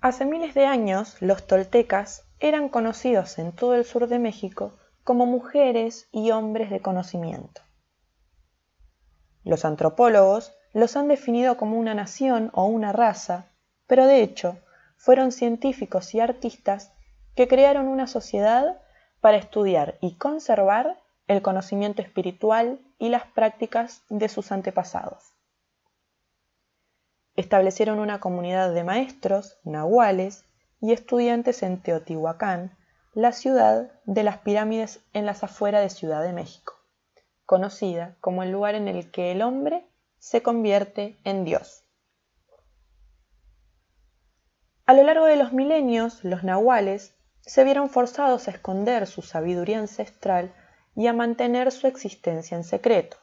Hace miles de años los toltecas eran conocidos en todo el sur de México como mujeres y hombres de conocimiento. Los antropólogos los han definido como una nación o una raza, pero de hecho fueron científicos y artistas que crearon una sociedad para estudiar y conservar el conocimiento espiritual y las prácticas de sus antepasados. Establecieron una comunidad de maestros, nahuales y estudiantes en Teotihuacán, la ciudad de las pirámides en las afueras de Ciudad de México, conocida como el lugar en el que el hombre se convierte en Dios. A lo largo de los milenios, los nahuales se vieron forzados a esconder su sabiduría ancestral y a mantener su existencia en secreto.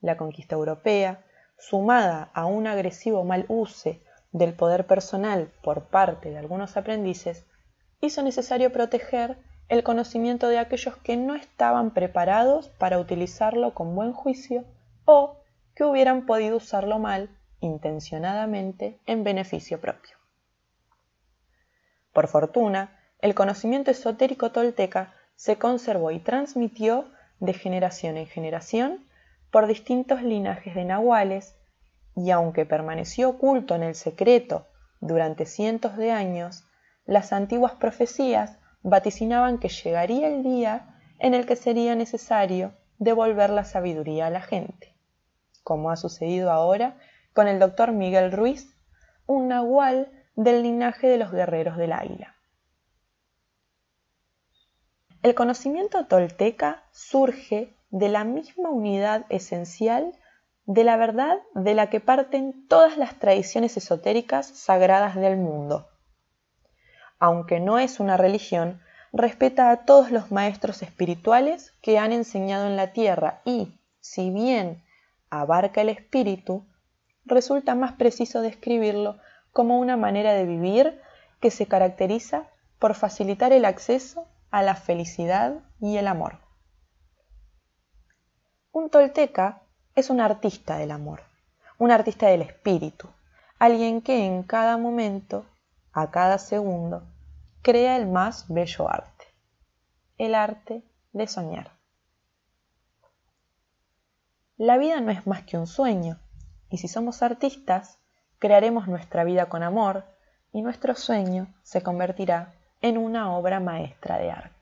La conquista europea, sumada a un agresivo mal use del poder personal por parte de algunos aprendices, hizo necesario proteger el conocimiento de aquellos que no estaban preparados para utilizarlo con buen juicio o que hubieran podido usarlo mal intencionadamente en beneficio propio. Por fortuna, el conocimiento esotérico tolteca se conservó y transmitió de generación en generación por distintos linajes de nahuales y aunque permaneció oculto en el secreto durante cientos de años, las antiguas profecías vaticinaban que llegaría el día en el que sería necesario devolver la sabiduría a la gente, como ha sucedido ahora con el doctor Miguel Ruiz, un nahual del linaje de los guerreros del águila. El conocimiento tolteca surge de la misma unidad esencial de la verdad de la que parten todas las tradiciones esotéricas sagradas del mundo. Aunque no es una religión, respeta a todos los maestros espirituales que han enseñado en la tierra y, si bien abarca el espíritu, resulta más preciso describirlo como una manera de vivir que se caracteriza por facilitar el acceso a la felicidad y el amor. Un tolteca es un artista del amor, un artista del espíritu, alguien que en cada momento, a cada segundo, crea el más bello arte, el arte de soñar. La vida no es más que un sueño, y si somos artistas, crearemos nuestra vida con amor y nuestro sueño se convertirá en una obra maestra de arte.